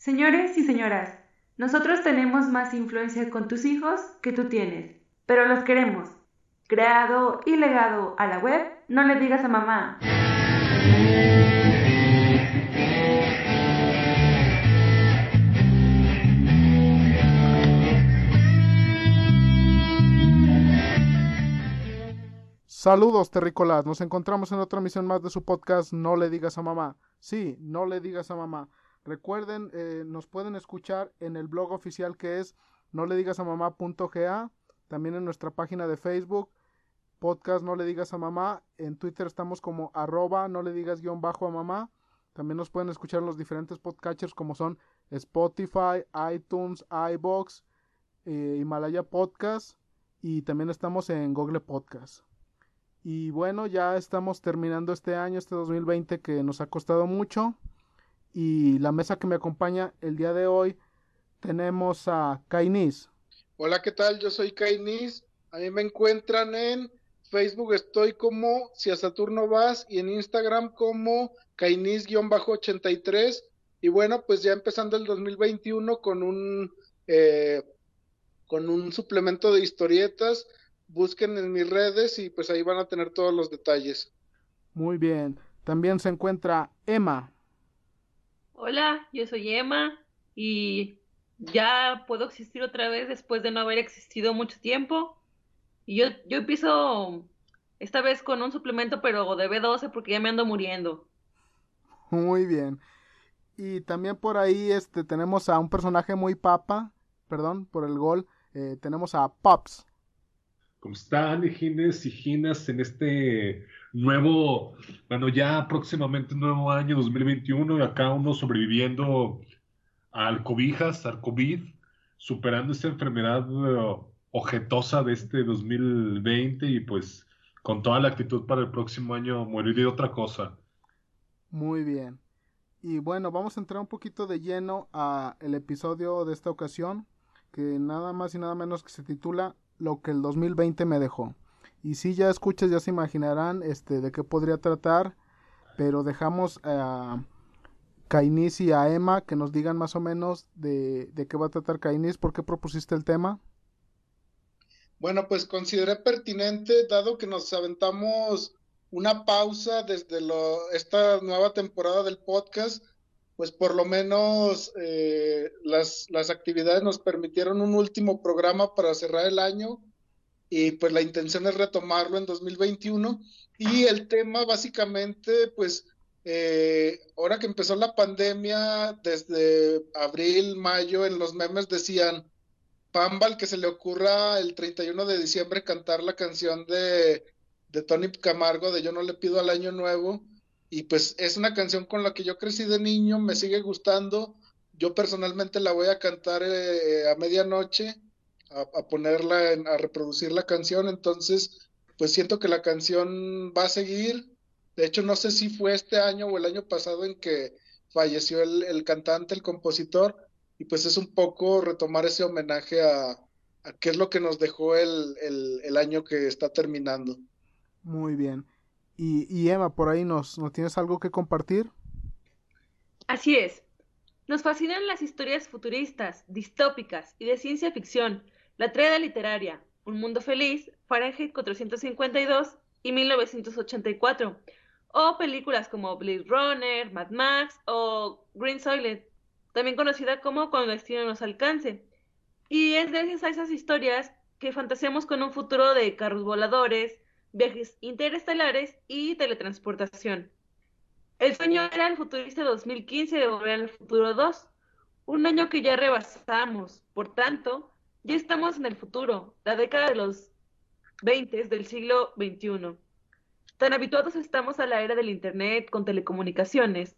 Señores y señoras, nosotros tenemos más influencia con tus hijos que tú tienes, pero los queremos. Creado y legado a la web, no le digas a mamá. Saludos terrícolas, nos encontramos en otra misión más de su podcast No le digas a mamá. Sí, no le digas a mamá. Recuerden, eh, nos pueden escuchar en el blog oficial que es no le digas a mamá.ga, también en nuestra página de Facebook, podcast no le digas a mamá, en Twitter estamos como arroba no le digas guion bajo a mamá, también nos pueden escuchar los diferentes podcatchers como son Spotify, iTunes, iBox, eh, Himalaya Podcast y también estamos en Google Podcast. Y bueno, ya estamos terminando este año, este 2020 que nos ha costado mucho y la mesa que me acompaña el día de hoy tenemos a Kainis. Hola, ¿qué tal? Yo soy Kainis. A mí me encuentran en Facebook, estoy como si a Saturno vas y en Instagram como Kainis-83. Y bueno, pues ya empezando el 2021 con un, eh, con un suplemento de historietas. Busquen en mis redes y pues ahí van a tener todos los detalles. Muy bien. También se encuentra Emma. Hola, yo soy Emma y ya puedo existir otra vez después de no haber existido mucho tiempo. Y yo, yo empiezo esta vez con un suplemento, pero de B12 porque ya me ando muriendo. Muy bien. Y también por ahí este, tenemos a un personaje muy papa, perdón por el gol, eh, tenemos a Pops. ¿Cómo están, y Ginas, en este nuevo, bueno, ya próximamente nuevo año 2021 y acá uno sobreviviendo al cobijas, al COVID, superando esta enfermedad uh, ojetosa de este 2020 y pues con toda la actitud para el próximo año morir de otra cosa. Muy bien. Y bueno, vamos a entrar un poquito de lleno a el episodio de esta ocasión, que nada más y nada menos que se titula Lo que el 2020 me dejó. Y si ya escuchas, ya se imaginarán este, de qué podría tratar, pero dejamos a Kainis y a Emma que nos digan más o menos de, de qué va a tratar Kainis, por qué propusiste el tema. Bueno, pues consideré pertinente, dado que nos aventamos una pausa desde lo, esta nueva temporada del podcast, pues por lo menos eh, las, las actividades nos permitieron un último programa para cerrar el año y pues la intención es retomarlo en 2021 y el tema básicamente pues eh, ahora que empezó la pandemia desde abril, mayo en los memes decían Pambal que se le ocurra el 31 de diciembre cantar la canción de, de Tony Camargo de Yo no le pido al año nuevo y pues es una canción con la que yo crecí de niño, me sigue gustando, yo personalmente la voy a cantar eh, a medianoche a, ponerla, a reproducir la canción, entonces pues siento que la canción va a seguir. De hecho, no sé si fue este año o el año pasado en que falleció el, cantante, el compositor, y pues es un poco retomar ese homenaje a, a qué es lo que nos dejó el, el, año que está terminando. Muy bien. Y, Emma, por ahí nos, ¿nos tienes algo que compartir? Así es. Nos fascinan las historias futuristas, distópicas y de ciencia ficción, la Treda literaria, Un mundo feliz, Fahrenheit 452 y 1984, o películas como Blade Runner, Mad Max o Green Soilet, también conocida como Cuando el destino nos alcance. Y es gracias a esas historias que fantaseamos con un futuro de carros voladores, viajes interestelares y teletransportación. El sueño era el futurista 2015 de Volver al Futuro 2, un año que ya rebasamos. Por tanto, ya estamos en el futuro, la década de los 20 del siglo XXI. Tan habituados estamos a la era del Internet con telecomunicaciones,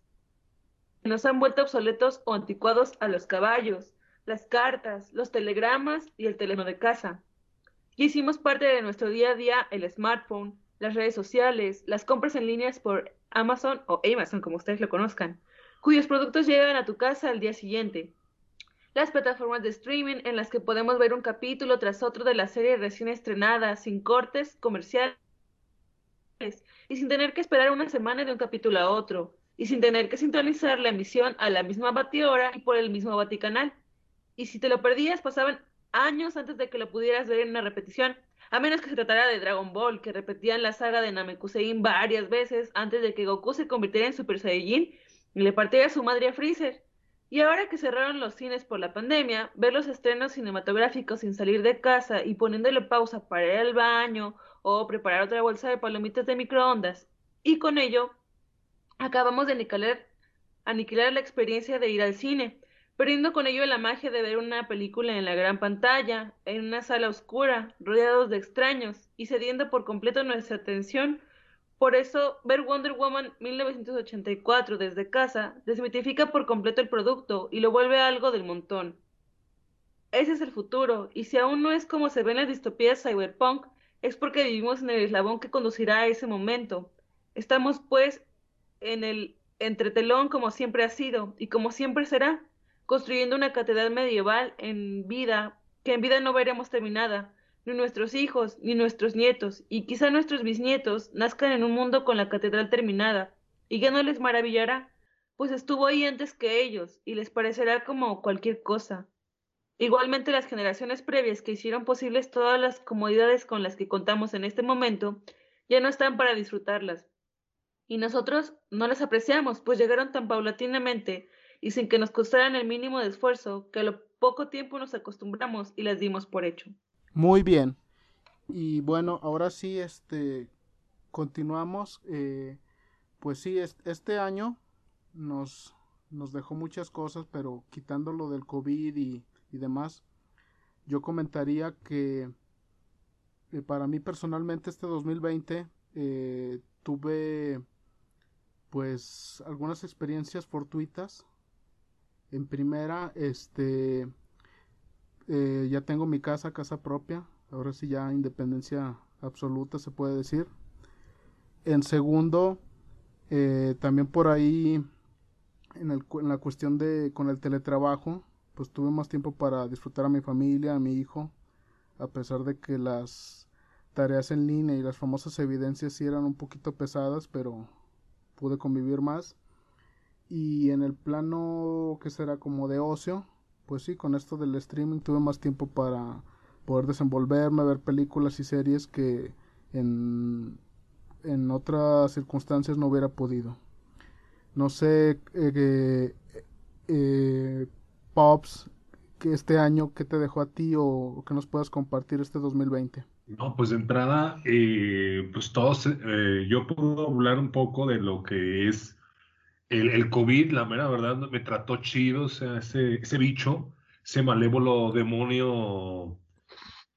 nos han vuelto obsoletos o anticuados a los caballos, las cartas, los telegramas y el teléfono de casa. Y hicimos parte de nuestro día a día el smartphone, las redes sociales, las compras en líneas por Amazon o Amazon, como ustedes lo conozcan, cuyos productos llegan a tu casa al día siguiente las plataformas de streaming en las que podemos ver un capítulo tras otro de la serie recién estrenada, sin cortes comerciales y sin tener que esperar una semana de un capítulo a otro. y sin tener que sintonizar la emisión a la misma batihora y por el mismo baticanal. Y si te lo perdías, pasaban años antes de que lo pudieras ver en una repetición, a menos que se tratara de Dragon Ball, que repetían la saga de Namekusein varias veces antes de que Goku se convirtiera en Super Saiyajin y le partiera su madre a Freezer. Y ahora que cerraron los cines por la pandemia, ver los estrenos cinematográficos sin salir de casa y poniéndole pausa para ir al baño o preparar otra bolsa de palomitas de microondas, y con ello acabamos de aniquilar, aniquilar la experiencia de ir al cine, perdiendo con ello la magia de ver una película en la gran pantalla, en una sala oscura, rodeados de extraños, y cediendo por completo nuestra atención por eso, ver Wonder Woman 1984 desde casa desmitifica por completo el producto y lo vuelve algo del montón. Ese es el futuro, y si aún no es como se ven las distopías cyberpunk, es porque vivimos en el eslabón que conducirá a ese momento. Estamos, pues, en el entretelón como siempre ha sido y como siempre será, construyendo una catedral medieval en vida, que en vida no veremos terminada, ni nuestros hijos, ni nuestros nietos, y quizá nuestros bisnietos, nazcan en un mundo con la catedral terminada, y ya no les maravillará, pues estuvo ahí antes que ellos, y les parecerá como cualquier cosa. Igualmente las generaciones previas que hicieron posibles todas las comodidades con las que contamos en este momento, ya no están para disfrutarlas. Y nosotros no las apreciamos, pues llegaron tan paulatinamente y sin que nos costaran el mínimo de esfuerzo, que a lo poco tiempo nos acostumbramos y las dimos por hecho. Muy bien. Y bueno, ahora sí, este, continuamos. Eh, pues sí, este año nos, nos dejó muchas cosas, pero quitando lo del COVID y, demás, yo comentaría que eh, para mí personalmente este 2020 eh, tuve pues algunas experiencias fortuitas. En primera, este eh, ya tengo mi casa, casa propia. Ahora sí ya independencia absoluta se puede decir. En segundo, eh, también por ahí en, el, en, la cuestión de con el teletrabajo, pues tuve más tiempo para disfrutar a mi familia, a mi hijo, a pesar de que las tareas en línea y las famosas evidencias sí eran un poquito pesadas, pero pude convivir más. Y en el plano que será como de ocio, pues sí, con esto del streaming tuve más tiempo para poder desenvolverme, ver películas y series que en, en otras circunstancias no hubiera podido. No sé, eh, eh, Pops, que este año, ¿qué te dejó a ti o que nos puedas compartir este 2020? No, pues de entrada, eh, pues todos, eh, yo puedo hablar un poco de lo que es el, el, COVID, la mera verdad, me trató chido, o sea, ese, ese bicho, ese malévolo demonio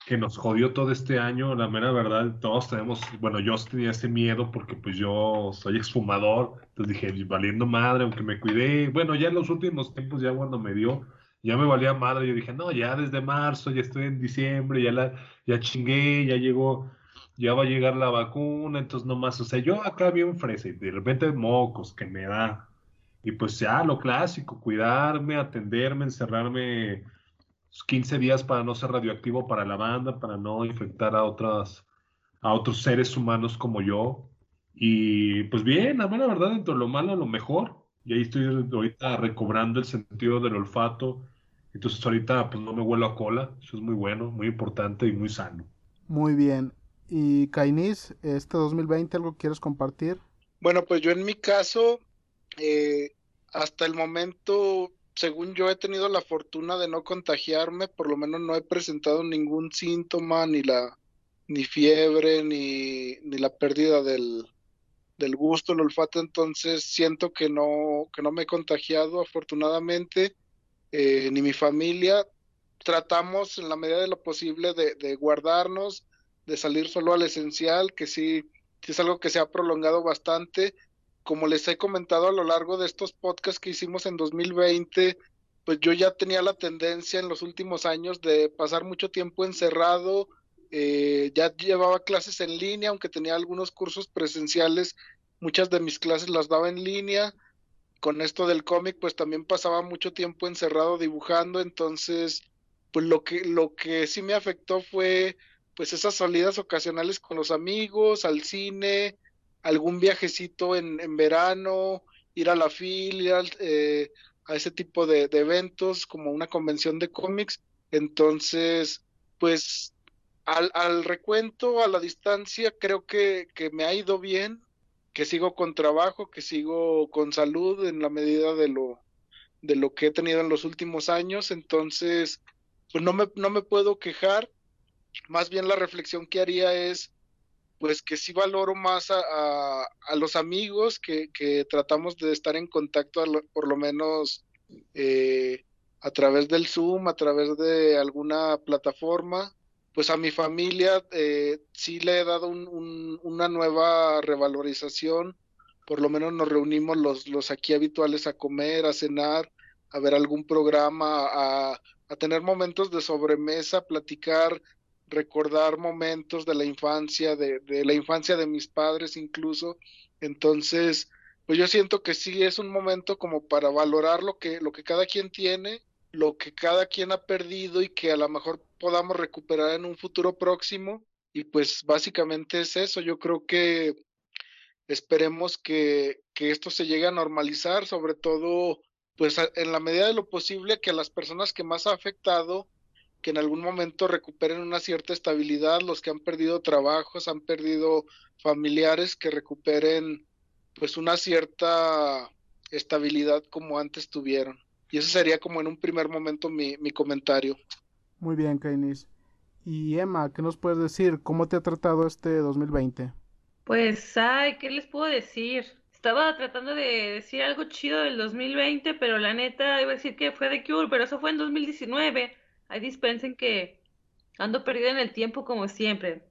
que nos jodió todo este año, la mera verdad, todos tenemos, bueno, yo tenía ese miedo porque pues yo soy exfumador, entonces dije, valiendo madre, aunque me cuidé, bueno, ya en los últimos tiempos, ya cuando me dio, ya me valía madre, yo dije, no, ya desde marzo, ya estoy en diciembre, ya la, ya chingué, ya llegó, ya va a llegar la vacuna, entonces nomás, o sea, yo acá bien fresa y de repente mocos que me da. Y pues ya lo clásico, cuidarme, atenderme, encerrarme 15 días para no ser radioactivo para la banda, para no infectar a otras a otros seres humanos como yo. Y pues bien, la buena verdad, dentro de lo malo, lo mejor. Y ahí estoy ahorita recobrando el sentido del olfato. Entonces ahorita pues no me huelo a cola. Eso es muy bueno, muy importante y muy sano. Muy bien. Y Kainis, este 2020, ¿algo quieres compartir? Bueno, pues yo en mi caso, eh, hasta el momento, según yo he tenido la fortuna de no contagiarme, por lo menos no he presentado ningún síntoma, ni la ni fiebre, ni, ni la pérdida del, del gusto, el olfato, entonces siento que no, que no me he contagiado afortunadamente, eh, ni mi familia. Tratamos en la medida de lo posible de, de guardarnos, de salir solo al esencial, que sí, es algo que se ha prolongado bastante. Como les he comentado a lo largo de estos podcasts que hicimos en 2020, pues yo ya tenía la tendencia en los últimos años de pasar mucho tiempo encerrado, eh, ya llevaba clases en línea, aunque tenía algunos cursos presenciales, muchas de mis clases las daba en línea. Con esto del cómic, pues también pasaba mucho tiempo encerrado dibujando, entonces, pues lo que, lo que sí me afectó fue pues esas salidas ocasionales con los amigos, al cine, algún viajecito en, en verano, ir a la FIL, ir eh, a ese tipo de, eventos como una convención de cómics. Entonces, pues al, al, recuento, a la distancia, creo que, que me ha ido bien, que sigo con trabajo, que sigo con salud en la medida de lo, de lo que he tenido en los últimos años. Entonces, pues no me, no me puedo quejar. Más bien la reflexión que haría es, pues que sí valoro más a, a, los amigos que, que, tratamos de estar en contacto por lo menos eh, a través del Zoom, a través de alguna plataforma. Pues a mi familia eh, sí le he dado un, una nueva revalorización. Por lo menos nos reunimos los, los aquí habituales a comer, a cenar, a ver algún programa, a, a tener momentos de sobremesa, platicar recordar momentos de la infancia, de, de, la infancia de mis padres incluso. Entonces, pues yo siento que sí es un momento como para valorar lo que, lo que cada quien tiene, lo que cada quien ha perdido y que a lo mejor podamos recuperar en un futuro próximo. Y pues básicamente es eso. Yo creo que esperemos que, que esto se llegue a normalizar, sobre todo pues en la medida de lo posible que a las personas que más ha afectado que en algún momento recuperen una cierta estabilidad, los que han perdido trabajos, han perdido familiares, que recuperen pues una cierta estabilidad como antes tuvieron. Y ese sería como en un primer momento mi, mi comentario. Muy bien, Kainis. Y Emma, ¿qué nos puedes decir? ¿Cómo te ha tratado este 2020? Pues, ay, ¿qué les puedo decir? Estaba tratando de decir algo chido del 2020, pero la neta iba a decir que fue de Cure, pero eso fue en 2019 Ahí dispensen que ando perdida en el tiempo como siempre.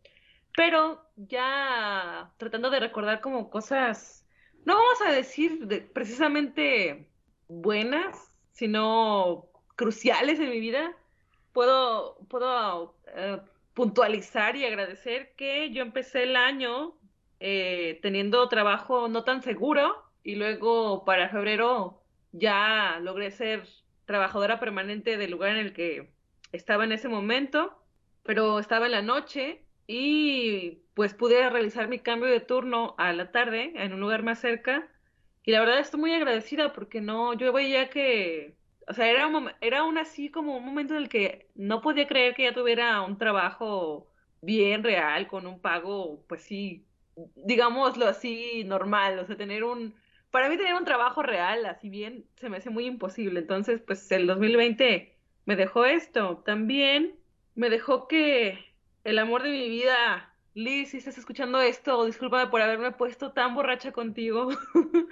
Pero ya tratando de recordar como cosas, no vamos a decir precisamente buenas, sino cruciales en mi vida, puedo, puedo eh, puntualizar y agradecer que yo empecé el año eh, teniendo trabajo no tan seguro y luego para febrero ya logré ser trabajadora permanente del lugar en el que estaba en ese momento, pero estaba en la noche y pues pude realizar mi cambio de turno a la tarde en un lugar más cerca y la verdad estoy muy agradecida porque no, yo veía que, o sea, era un, era un así como un momento en el que no podía creer que ya tuviera un trabajo bien real, con un pago, pues sí, digámoslo así, normal, o sea, tener un, para mí tener un trabajo real, así bien, se me hace muy imposible. Entonces, pues el 2020 me dejó esto. También me dejó que el amor de mi vida, Liz, si estás escuchando esto, discúlpame por haberme puesto tan borracha contigo.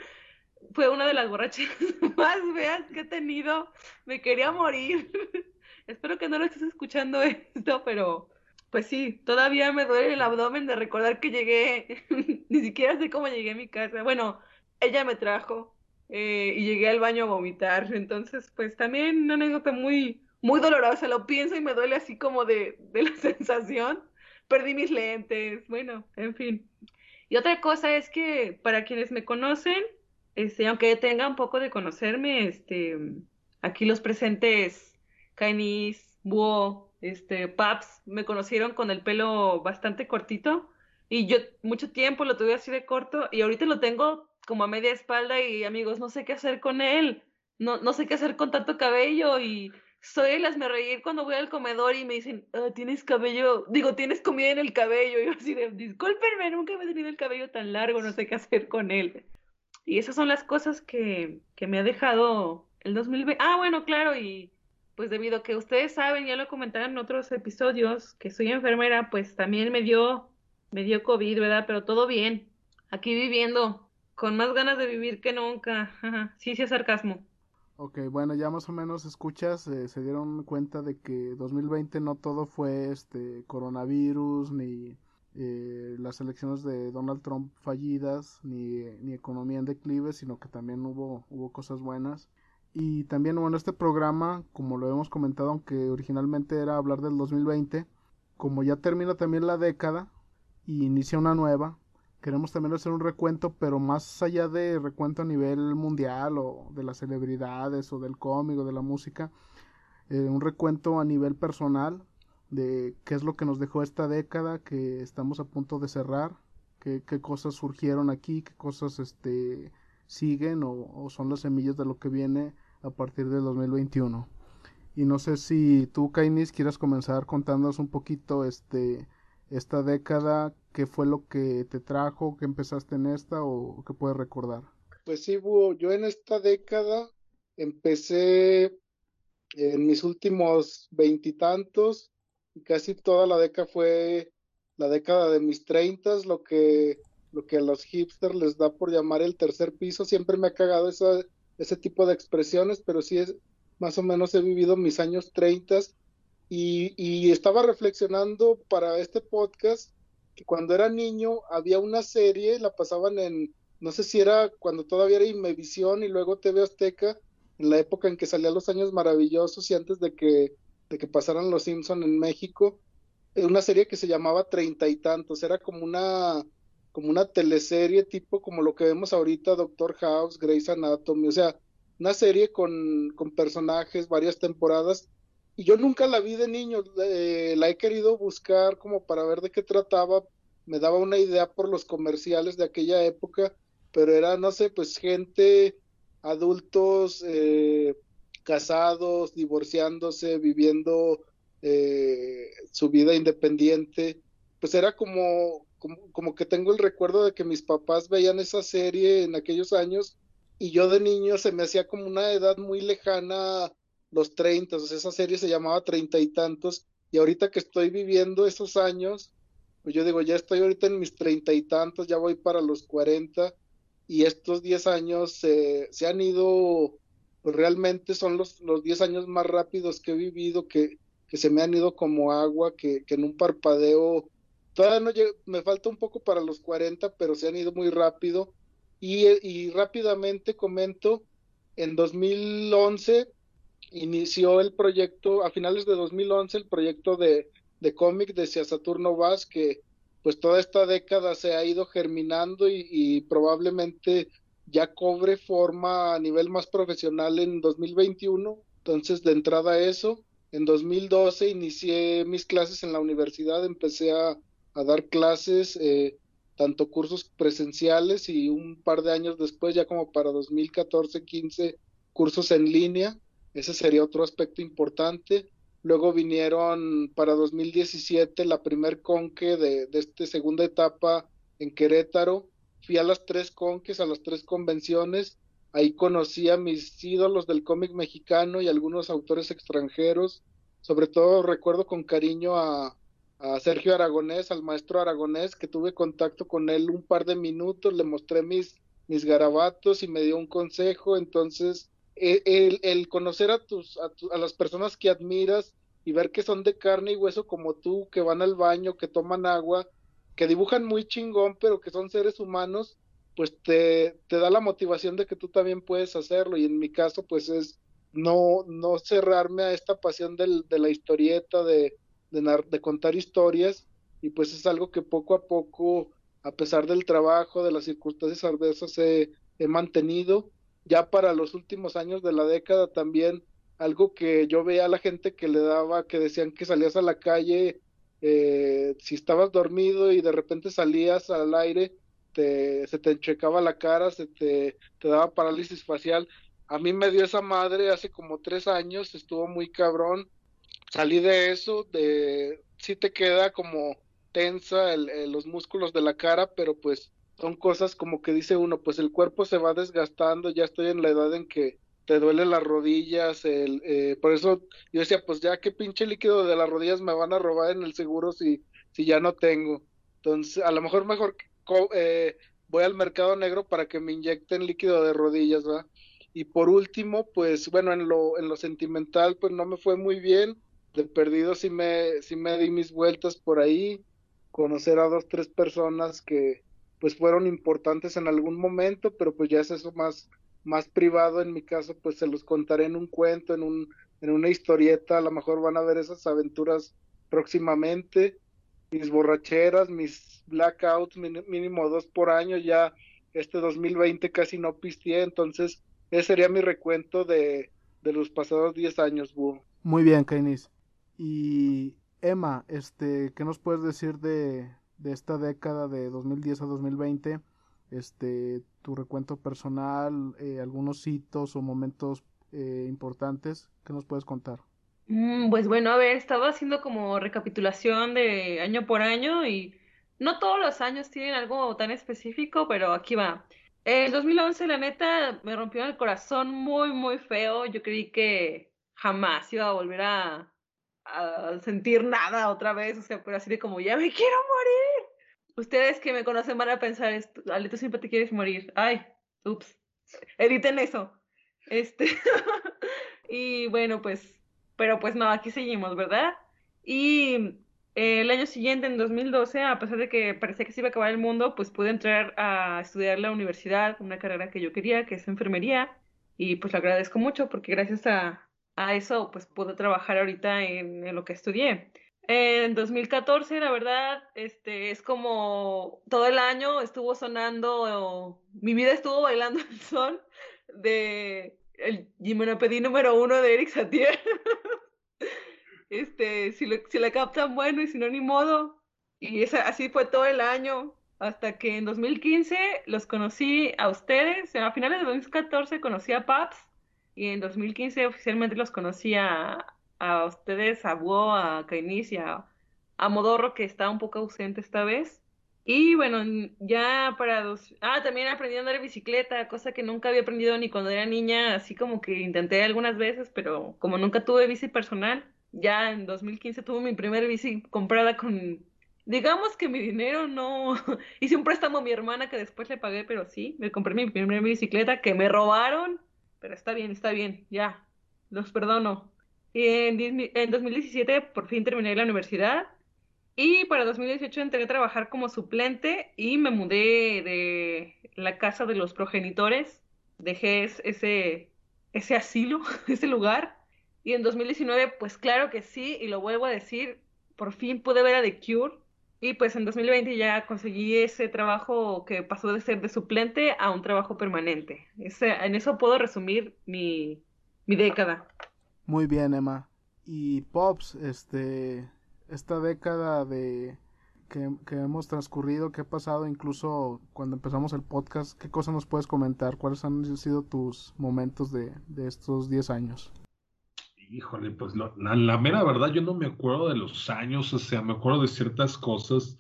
Fue una de las borrachas más feas que he tenido. Me quería morir. Espero que no lo estés escuchando esto, pero pues sí, todavía me duele el abdomen de recordar que llegué. Ni siquiera sé cómo llegué a mi casa. Bueno, ella me trajo eh, y llegué al baño a vomitar. Entonces, pues también una anécdota muy, muy dolorosa. Lo pienso y me duele así como de, de la sensación. Perdí mis lentes, bueno, en fin. Y otra cosa es que para quienes me conocen, este, aunque tenga un poco de conocerme, este, aquí los presentes, Kainis, Buo, este, Paps, me conocieron con el pelo bastante cortito y yo mucho tiempo lo tuve así de corto y ahorita lo tengo como a media espalda y amigos, no sé qué hacer con él, no, no sé qué hacer con tanto cabello y soy me reír cuando voy al comedor y me dicen, ah, tienes cabello, digo, tienes comida en el cabello. Y yo así de, discúlpenme, nunca me he tenido el cabello tan largo, no sé qué hacer con él. Y esas son las cosas que, que me ha dejado el 2020. Ah, bueno, claro, y pues debido a que ustedes saben, ya lo comentaron en otros episodios, que soy enfermera, pues también me dio, me dio COVID, ¿verdad? Pero todo bien. Aquí viviendo, con más ganas de vivir que nunca. sí, sí es sarcasmo. Ok, bueno, ya más o menos escuchas, eh, se dieron cuenta de que 2020 no todo fue este coronavirus, ni eh, las elecciones de Donald Trump fallidas, ni, ni, economía en declive, sino que también hubo, hubo cosas buenas. Y también, bueno, este programa, como lo hemos comentado, aunque originalmente era hablar del 2020, como ya termina también la década y inicia una nueva, queremos también hacer un recuento, pero más allá de recuento a nivel mundial o de las celebridades o del cómic o de la música, eh, un recuento a nivel personal de qué es lo que nos dejó esta década que estamos a punto de cerrar, qué, cosas surgieron aquí, qué cosas este, siguen o, son las semillas de lo que viene a partir del 2021. Y no sé si tú, Kainis, quieras comenzar contándonos un poquito este esta década, qué fue lo que te trajo, qué empezaste en esta o qué puedes recordar. Pues sí, yo en esta década empecé en mis últimos veintitantos y, casi toda la década fue la década de mis treintas, lo que, lo que a los hipsters les da por llamar el tercer piso. Siempre me ha cagado esa, ese tipo de expresiones, pero sí es, más o menos he vivido mis años treintas y, estaba reflexionando para este podcast que cuando era niño había una serie, la pasaban en, no sé si era cuando todavía era Imevisión y luego TV Azteca, en la época en que salían los años maravillosos y antes de que, de que pasaran los Simpson en México, una serie que se llamaba Treinta y tantos, era como una como una teleserie tipo como lo que vemos ahorita, Doctor House, Grey's Anatomy, o sea, una serie con, con personajes, varias temporadas, y yo nunca la vi de niño, eh, la he querido buscar como para ver de qué trataba, me daba una idea por los comerciales de aquella época, pero era, no sé, pues gente, adultos, eh, casados, divorciándose, viviendo eh, su vida independiente, pues era como, como, como que tengo el recuerdo de que mis papás veían esa serie en aquellos años y yo de niño se me hacía como una edad muy lejana los 30, o sea, esa serie se llamaba Treinta y tantos, y ahorita que estoy viviendo esos años, pues yo digo, ya estoy ahorita en mis treinta y tantos, ya voy para los cuarenta, y estos diez años se han ido, pues realmente son los, los diez años más rápidos que he vivido, que, que se me han ido como agua, que, que en un parpadeo, todavía no me falta un poco para los cuarenta, pero se han ido muy rápido, y, y rápidamente comento, en 2011 inició el proyecto, a finales de 2011, el proyecto de, de cómic de Saturno Vaz, que pues toda esta década se ha ido germinando y, probablemente ya cobre forma a nivel más profesional en 2021. Entonces, de entrada eso, en 2012 inicié mis clases en la universidad, empecé a, a dar clases, eh, tanto cursos presenciales y un par de años después, ya como para 2014-15, cursos en línea. Ese sería otro aspecto importante. Luego vinieron para 2017 la primer conque de, de esta segunda etapa en Querétaro. Fui a las tres conques, a las tres convenciones. Ahí conocí a mis ídolos del cómic mexicano y algunos autores extranjeros. Sobre todo recuerdo con cariño a, a Sergio Aragonés, al maestro Aragonés, que tuve contacto con él un par de minutos, le mostré mis, mis garabatos y me dio un consejo. Entonces, el, el conocer a, tus, a, las personas que admiras y ver que son de carne y hueso como tú, que van al baño, que toman agua, que dibujan muy chingón, pero que son seres humanos, pues te, te da la motivación de que tú también puedes hacerlo. Y en mi caso, pues es no, no cerrarme a esta pasión del, de la historieta, de, de, de, contar historias, y pues es algo que poco a poco, a pesar del trabajo, de las circunstancias adversas, he mantenido ya para los últimos años de la década también algo que yo veía a la gente que le daba, que decían que salías a la calle, eh, si estabas dormido y de repente salías al aire, te, se te enchecaba la cara, se te, te daba parálisis facial. A mí me dio esa madre hace como tres años, estuvo muy cabrón. Salí de eso, de sí te queda como tensa el, los músculos de la cara, pero pues son cosas como que dice uno, pues el cuerpo se va desgastando, ya estoy en la edad en que te duele las rodillas, el, eh, por eso yo decía, pues ya qué pinche líquido de las rodillas me van a robar en el seguro si, si ya no tengo. Entonces, a lo mejor mejor eh, voy al mercado negro para que me inyecten líquido de rodillas, ¿va? Y por último, pues bueno, en lo, en lo sentimental, pues no me fue muy bien. De perdido sí me, sí me di mis vueltas por ahí, conocer a dos, tres personas que, pues fueron importantes en algún momento, pero pues ya es eso más, más privado. En mi caso, pues se los contaré en un cuento, en, un, en una historieta, a lo mejor van a ver esas aventuras próximamente, mis borracheras, mis blackouts, mínimo dos por año, ya este 2020 casi no pisteé, entonces ese sería mi recuento de, de los pasados 10 años. Muy bien, Kainis. Y Emma, este, ¿qué nos puedes decir de, de esta década de 2010 a 2020, este, tu recuento personal, eh, algunos hitos o momentos eh, importantes que nos puedes contar. Mm, pues bueno, a ver, estaba haciendo como recapitulación de año por año y no todos los años tienen algo tan específico, pero aquí va. El 2011, la neta, me rompió el corazón muy, muy feo. Yo creí que jamás iba a volver a, sentir nada otra vez, o sea, pero así de como, ya me quiero morir. Ustedes que me conocen van a pensar, Ale, tú siempre te quieres morir. Ay, ups, editen eso. Este, y bueno, pues, pero pues no, aquí seguimos, ¿verdad? Y el año siguiente, en 2012, a pesar de que parecía que se iba a acabar el mundo, pues pude entrar a estudiar la universidad, una carrera que yo quería, que es enfermería, y pues lo agradezco mucho porque gracias a, a eso, pues pude trabajar ahorita en, lo que estudié. En 2014, la verdad, este, es como todo el año estuvo sonando, mi vida estuvo bailando el son de el Jimenopedí número uno de Eric Satie. este, si, si la captan, bueno, y si no, ni modo. Y esa, así fue todo el año, hasta que en 2015 los conocí a ustedes, a finales de 2014 conocí a Paps, y en 2015 oficialmente los conocí a, a ustedes, a Búho, a Kainis y a, a Modorro, que está un poco ausente esta vez. Y bueno, ya para dos... Ah, también aprendí a andar en bicicleta, cosa que nunca había aprendido ni cuando era niña, así como que intenté algunas veces, pero como nunca tuve bici personal, ya en 2015 tuve mi primera bici comprada con, digamos que mi dinero no, hice un préstamo a mi hermana que después le pagué, pero sí, me compré mi primera bicicleta que me robaron, pero está bien, está bien, ya, los perdono. Y en, en 2017 por fin terminé la universidad y para 2018 entré a trabajar como suplente y me mudé de la casa de los progenitores, dejé ese, ese asilo, ese lugar y en 2019, pues claro que sí, y lo vuelvo a decir, por fin pude ver a The Cure. Y pues en 2020 ya conseguí ese trabajo que pasó de ser de suplente a un trabajo permanente. Ese, en eso puedo resumir mi, mi década. Muy bien, Emma. Y Pops, este, esta década de que, que, hemos transcurrido, que ha pasado incluso cuando empezamos el podcast, ¿qué cosas nos puedes comentar? ¿Cuáles han sido tus momentos de, de estos 10 años? Híjole, pues la, la, mera verdad, yo no me acuerdo de los años, o sea, me acuerdo de ciertas cosas,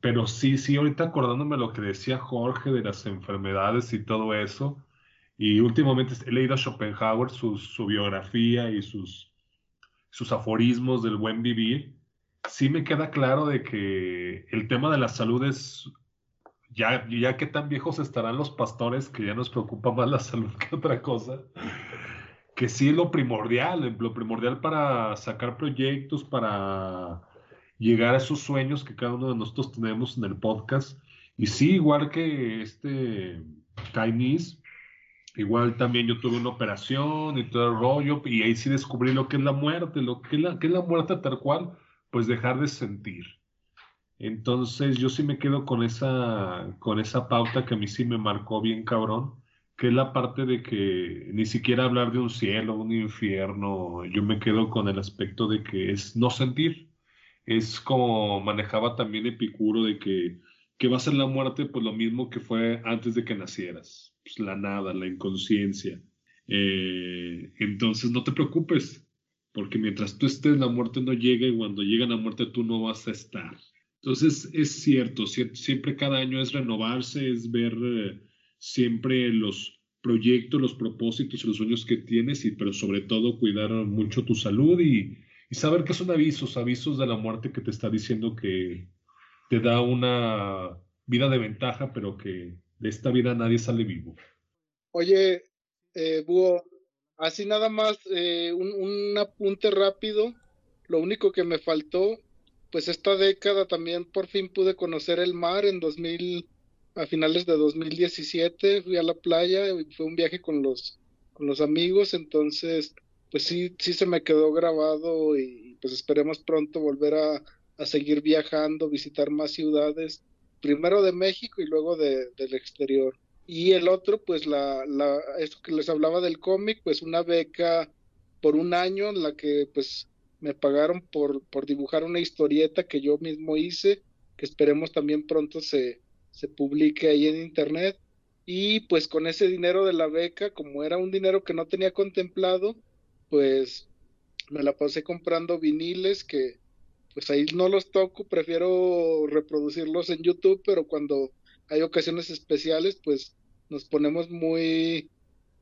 pero sí, sí, ahorita acordándome lo que decía Jorge de las enfermedades y todo eso, y últimamente he leído a Schopenhauer, su, biografía y sus, sus aforismos del buen vivir, sí me queda claro de que el tema de la salud es, ya, ya que tan viejos estarán los pastores, que ya nos preocupa más la salud que otra cosa que sí lo primordial, lo primordial para sacar proyectos, para llegar a esos sueños que cada uno de nosotros tenemos en el podcast. Y sí, igual que este Chinese, igual también yo tuve una operación y todo el rollo, y ahí sí descubrí lo que es la muerte, lo que es la, que es la muerte tal cual, pues dejar de sentir. Entonces yo sí me quedo con esa, con esa pauta que a mí sí me marcó bien cabrón que es la parte de que ni siquiera hablar de un cielo, un infierno, yo me quedo con el aspecto de que es no sentir. Es como manejaba también Epicuro de que, que va a ser la muerte pues lo mismo que fue antes de que nacieras, pues la nada, la inconsciencia. Eh, entonces no te preocupes, porque mientras tú estés la muerte no llega y cuando llega la muerte tú no vas a estar. Entonces es cierto, siempre cada año es renovarse, es ver... Eh, siempre los proyectos, los propósitos y los sueños que tienes, pero sobre todo cuidar mucho tu salud y, y saber que son avisos, avisos de la muerte que te está diciendo que te da una vida de ventaja, pero que de esta vida nadie sale vivo. Oye, eh, Búho, así nada más eh, un, un, apunte rápido. Lo único que me faltó, pues esta década también por fin pude conocer el mar en 2000 a finales de 2017 fui a la playa y fue un viaje con los con los amigos entonces pues sí sí se me quedó grabado y pues esperemos pronto volver a, a seguir viajando visitar más ciudades primero de México y luego de, del exterior y el otro pues la, la esto que les hablaba del cómic pues una beca por un año en la que pues me pagaron por por dibujar una historieta que yo mismo hice que esperemos también pronto se se publique ahí en internet. Y pues con ese dinero de la beca, como era un dinero que no tenía contemplado, pues me la pasé comprando viniles que pues ahí no los toco, prefiero reproducirlos en YouTube, pero cuando hay ocasiones especiales, pues nos ponemos muy,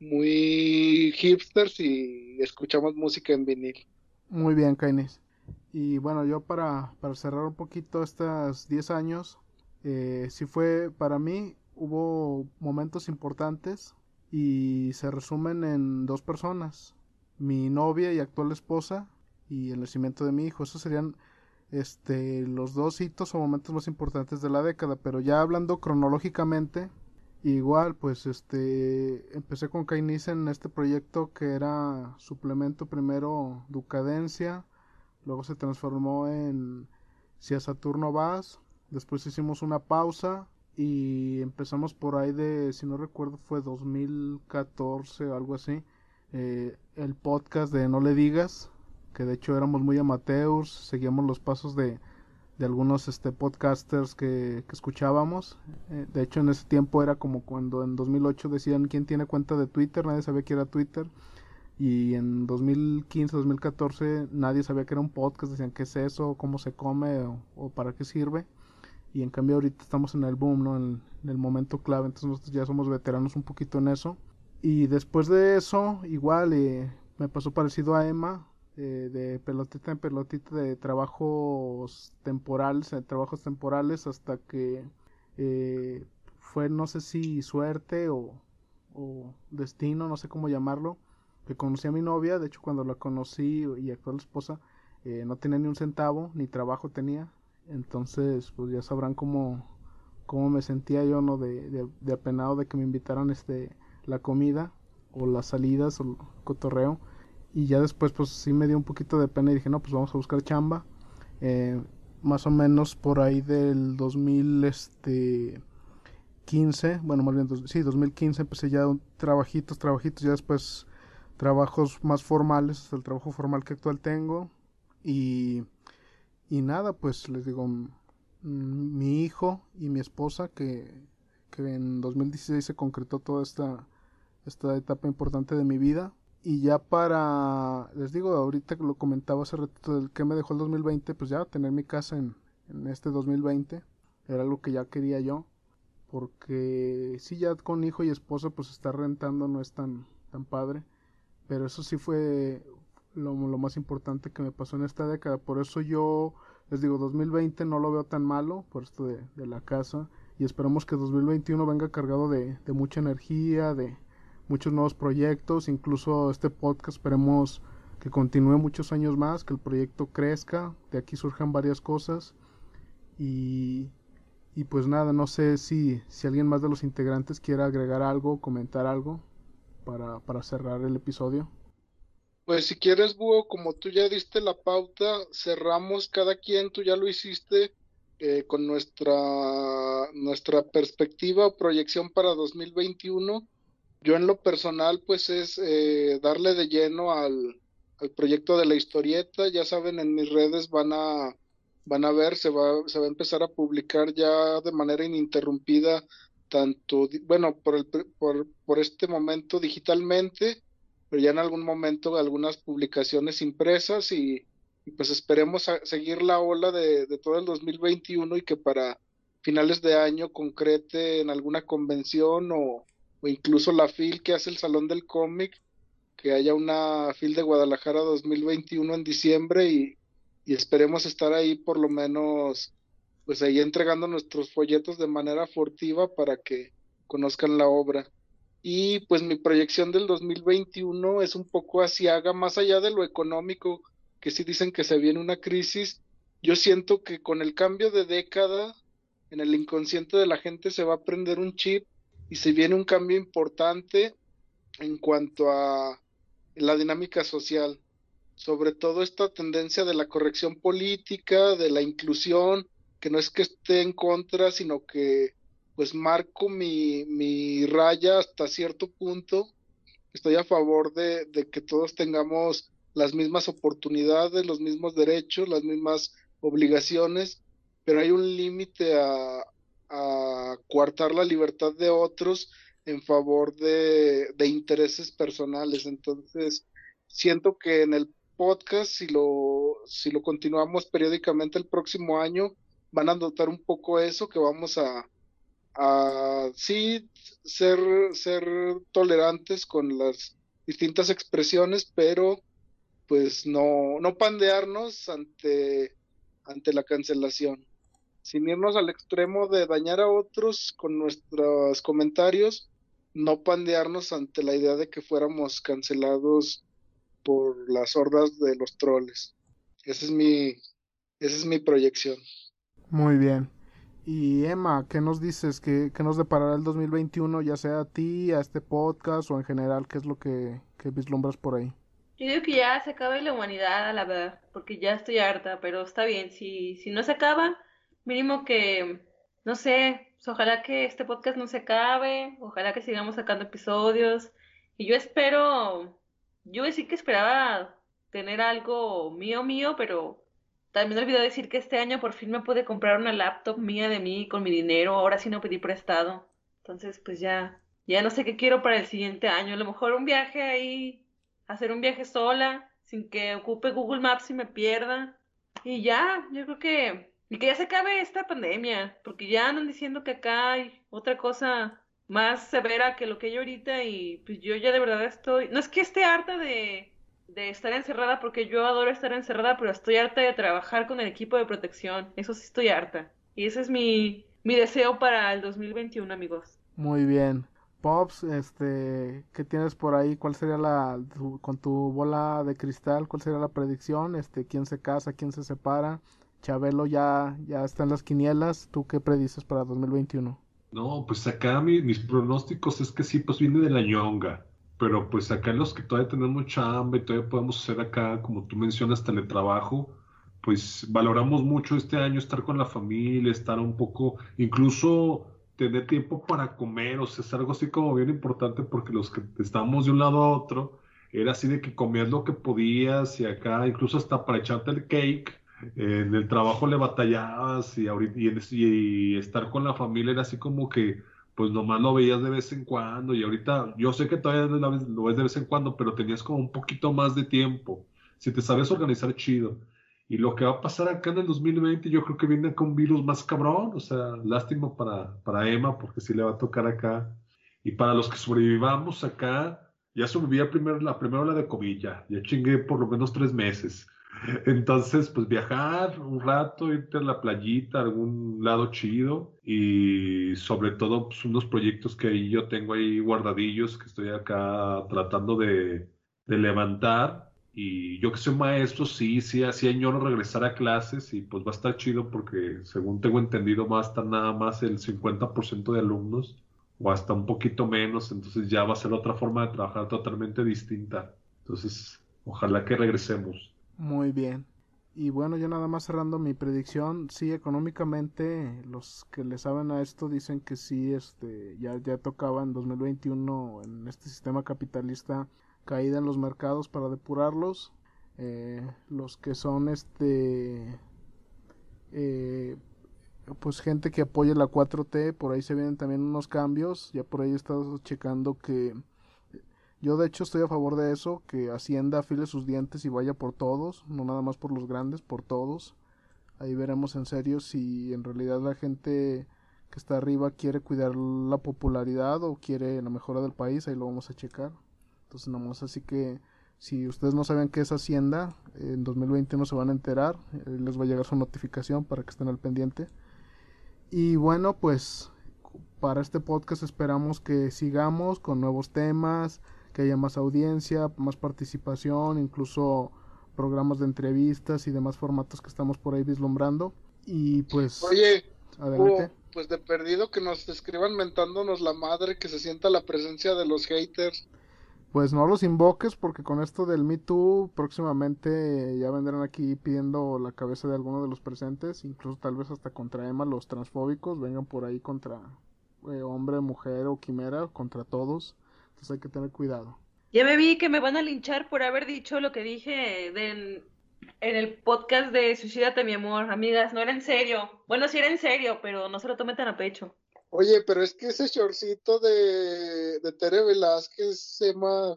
muy hipsters y escuchamos música en vinil. Muy bien, Kainis. Y bueno, yo para, para cerrar un poquito estos 10 años, eh, sí fue para mí, hubo momentos importantes y se resumen en dos personas, mi novia y actual esposa y el nacimiento de mi hijo. Esos serían este, los dos hitos o momentos más importantes de la década, pero ya hablando cronológicamente, igual pues este empecé con Kainis en este proyecto que era suplemento primero Ducadencia, luego se transformó en Si a Saturno vas, después hicimos una pausa y empezamos por ahí de, si no recuerdo, fue 2014 o algo así, eh, el podcast de No le digas, que de hecho éramos muy amateurs, seguíamos los pasos de, de algunos este, podcasters que, que escuchábamos. Eh, de hecho, en ese tiempo era como cuando en 2008 decían quién tiene cuenta de Twitter, nadie sabía que era Twitter. Y en 2015, 2014 nadie sabía que era un podcast, decían qué es eso, cómo se come o, para qué sirve. Y en cambio ahorita estamos en el boom, ¿no? En, en el momento clave, entonces nosotros ya somos veteranos un poquito en eso. Y después de eso, igual eh, me pasó parecido a Emma, eh, de pelotita en pelotita de trabajos temporales, de trabajos temporales hasta que eh, fue no sé si suerte o, destino, no sé cómo llamarlo, que conocí a mi novia, de hecho cuando la conocí y actual esposa eh, no tenía ni un centavo, ni trabajo tenía, entonces pues ya sabrán cómo, cómo me sentía yo, ¿no? De, de, de apenado de que me invitaran este, la comida o las salidas o el cotorreo y ya después pues sí me dio un poquito de pena y dije no pues vamos a buscar chamba eh, más o menos por ahí del 2015 este, bueno más bien sí 2015 empecé ya trabajitos trabajitos ya después trabajos más formales hasta el trabajo formal que actual tengo. Y y nada pues les digo mi hijo y mi esposa que, que en 2016 se concretó toda esta esta etapa importante de mi vida y ya para, les digo, ahorita que lo comentaba hace ratito del que me dejó el 2020, pues ya tener mi casa en, en este 2020 era algo que ya quería yo. Porque si ya con hijo y esposa pues estar rentando no es tan, tan padre. Pero eso sí fue lo, lo más importante que me pasó en esta década. Por eso yo les digo, 2020 no lo veo tan malo por esto de, de la casa. Y esperamos que 2021 venga cargado de, de mucha energía, de, muchos nuevos proyectos, incluso este podcast esperemos que continúe muchos años más, que el proyecto crezca, de aquí surjan varias cosas y, y pues nada, no sé si, si alguien más de los integrantes quiera agregar algo, comentar algo para, para cerrar el episodio. Pues si quieres, Búho, como tú ya diste la pauta, cerramos cada quien, tú ya lo hiciste eh, con nuestra, nuestra perspectiva o proyección para 2021 yo en lo personal, pues es eh, darle de lleno al, proyecto de la historieta. Ya saben, en mis redes van a, van a ver, se va, se va a empezar a publicar ya de manera ininterrumpida, tanto, bueno, por, el, por, por este momento digitalmente, pero ya en algún momento algunas publicaciones impresas y, pues esperemos seguir la ola de, de todo el 2021 y que para finales de año concrete en alguna convención o, o incluso la FIL que hace el Salón del Cómic, que haya una FIL de Guadalajara 2021 en diciembre y, esperemos estar ahí por lo menos, pues ahí entregando nuestros folletos de manera furtiva para que conozcan la obra. Y pues mi proyección del 2021 es un poco haga más allá de lo económico, que sí dicen que se viene una crisis. Yo siento que con el cambio de década, en el inconsciente de la gente se va a prender un chip y se viene un cambio importante en cuanto a la dinámica social, sobre todo esta tendencia de la corrección política, de la inclusión, que no es que esté en contra, sino que pues marco mi, mi raya hasta cierto punto. Estoy a favor de, de que todos tengamos las mismas oportunidades, los mismos derechos, las mismas obligaciones, pero hay un límite a, a coartar la libertad de otros en favor de, de intereses personales. Entonces, siento que en el podcast, si lo, si lo continuamos periódicamente el próximo año, van a notar un poco eso, que vamos a, a sí ser, ser tolerantes con las distintas expresiones, pero pues no, no pandearnos ante, ante la cancelación. Sin irnos al extremo de dañar a otros con nuestros comentarios, no pandearnos ante la idea de que fuéramos cancelados por las hordas de los troles. Esa es mi, esa es mi proyección. Muy bien. Y Emma, ¿qué nos dices? ¿Qué, qué nos deparará el 2021, ya sea a ti, a este podcast o en general? ¿Qué es lo que, que vislumbras por ahí? Yo digo que ya se acabe la humanidad, la verdad, porque ya estoy harta, pero está bien, si, si no se acaba, mínimo que, no sé, pues ojalá que este podcast no se acabe, ojalá que sigamos sacando episodios, y yo espero, yo sí que esperaba tener algo mío, mío, pero también olvidé decir que este año por fin me pude comprar una laptop mía de mí con mi dinero. Ahora sí no pedí prestado. Entonces, pues ya, ya no sé qué quiero para el siguiente año. A lo mejor un viaje ahí, hacer un viaje sola, sin que ocupe Google Maps y me pierda. Y ya, yo creo que, y que ya se acabe esta pandemia, porque ya andan diciendo que acá hay otra cosa más severa que lo que hay ahorita y pues yo ya de verdad estoy, no es que esté harta de de estar encerrada porque yo adoro estar encerrada, pero estoy harta de trabajar con el equipo de protección. Eso sí estoy harta. Y ese es mi, mi deseo para el 2021, amigos. Muy bien. Pops, este, ¿qué tienes por ahí? ¿Cuál sería la, con tu bola de cristal, cuál sería la predicción? Este, ¿quién se casa, quién se separa? Chabelo ya, ya está en las quinielas. ¿Tú qué predices para 2021? No, pues acá mis pronósticos es que sí, pues viene de la ñonga pero pues acá en los que todavía tenemos hambre y todavía podemos hacer acá, como tú mencionas, teletrabajo, pues valoramos mucho este año estar con la familia, estar un poco, incluso tener tiempo para comer, o sea, es algo así como bien importante porque los que estábamos de un lado a otro, era así de que comías lo que podías y acá incluso hasta para echarte el cake, en el trabajo le batallabas y, ahorita, y estar con la familia era así como que pues nomás lo veías de vez en cuando y ahorita yo sé que todavía lo ves de vez en cuando, pero tenías como un poquito más de tiempo. Si te sabes organizar chido. Y lo que va a pasar acá en el 2020 yo creo que viene con un virus más cabrón, o sea, lástima para, para Emma porque sí le va a tocar acá. Y para los que sobrevivamos acá, ya sobreviví primero, la primera ola de COVID, ya, ya chingué por lo menos tres meses. Entonces, pues viajar un rato, irte a la playita, a algún lado chido y sobre todo pues, unos proyectos que ahí yo tengo ahí guardadillos que estoy acá tratando de, levantar. Y yo que soy maestro, sí, sí, así añoro regresar a clases y pues va a estar chido porque según tengo entendido va a estar nada más el 50% de alumnos o hasta un poquito menos, entonces ya va a ser otra forma de trabajar totalmente distinta. Entonces, ojalá que regresemos. Muy bien. Y bueno, yo nada más cerrando mi predicción, sí, económicamente los que le saben a esto dicen que sí, este, ya, ya tocaba en 2021 en este sistema capitalista caída en los mercados para depurarlos. Eh, los que son este, eh, pues gente que apoya la 4T, por ahí se vienen también unos cambios, ya por ahí he estado checando que yo de hecho estoy a favor de eso, que Hacienda afile sus dientes y vaya por todos, no nada más por los grandes, por todos. Ahí veremos en serio si en realidad la gente que está arriba quiere cuidar la popularidad o quiere la mejora del país, ahí lo vamos a checar. Entonces nomás así que si ustedes no saben qué es Hacienda, en 2020 no se van a enterar, eh, les va a llegar su notificación para que estén al pendiente. Y bueno, pues para este podcast esperamos que sigamos con nuevos temas, que haya más audiencia, más participación, incluso programas de entrevistas y demás formatos que estamos por ahí vislumbrando. Y pues... Oye, adelante. pues de perdido que nos escriban mentándonos la madre, que se sienta la presencia de los haters. Pues no los invoques porque con esto del Me Too próximamente ya vendrán aquí pidiendo la cabeza de alguno de los presentes, incluso tal vez hasta contra Emma los transfóbicos, vengan por ahí contra eh, hombre, mujer o quimera, contra todos. Entonces hay que tener cuidado. Ya me vi que me van a linchar por haber dicho lo que dije del en el podcast de Suicídate, mi amor. Amigas, no era en serio. Bueno, sí era en serio, pero no se lo tomen tan a pecho. Oye, pero es que ese shortcito de, de Tere Velázquez se llama...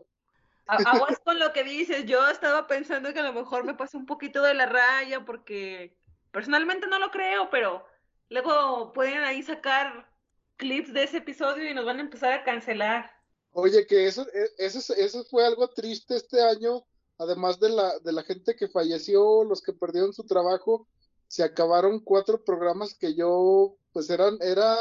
Aguas con lo que dices. Yo estaba pensando que a lo mejor me pasé un poquito de la raya porque personalmente no lo creo, pero luego pueden ahí sacar clips de ese episodio y nos van a empezar a cancelar. Oye, que eso, eso, eso fue algo triste este año, además de la, de la gente que falleció, los que perdieron su trabajo, se acabaron cuatro programas que yo, pues eran, era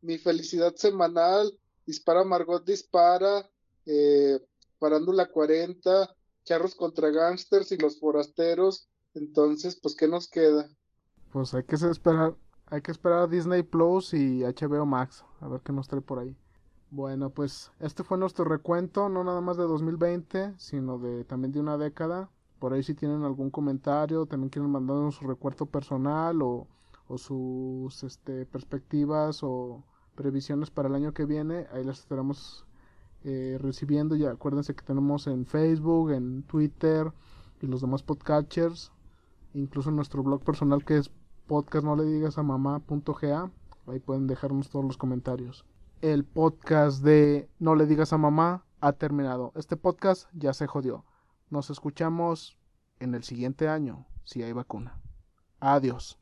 mi felicidad semanal, Dispara Margot Dispara, eh, Parándula 40, Charros contra Gangsters y Los Forasteros, entonces, pues, ¿qué nos queda? Pues hay que esperar, hay que esperar a Disney Plus y HBO Max, a ver qué nos trae por ahí. Bueno, pues este fue nuestro recuento, no nada más de 2020, sino de también de una década. Por ahí si tienen algún comentario, también quieren mandarnos su recuerdo personal o, sus este, perspectivas o previsiones para el año que viene, ahí las estaremos eh, recibiendo. Ya acuérdense que tenemos en Facebook, en Twitter y los demás podcatchers, incluso nuestro blog personal que es podcast no le digas a ahí pueden dejarnos todos los comentarios el podcast de No le digas a mamá ha terminado. Este podcast ya se jodió. Nos escuchamos en el siguiente año, si hay vacuna. Adiós.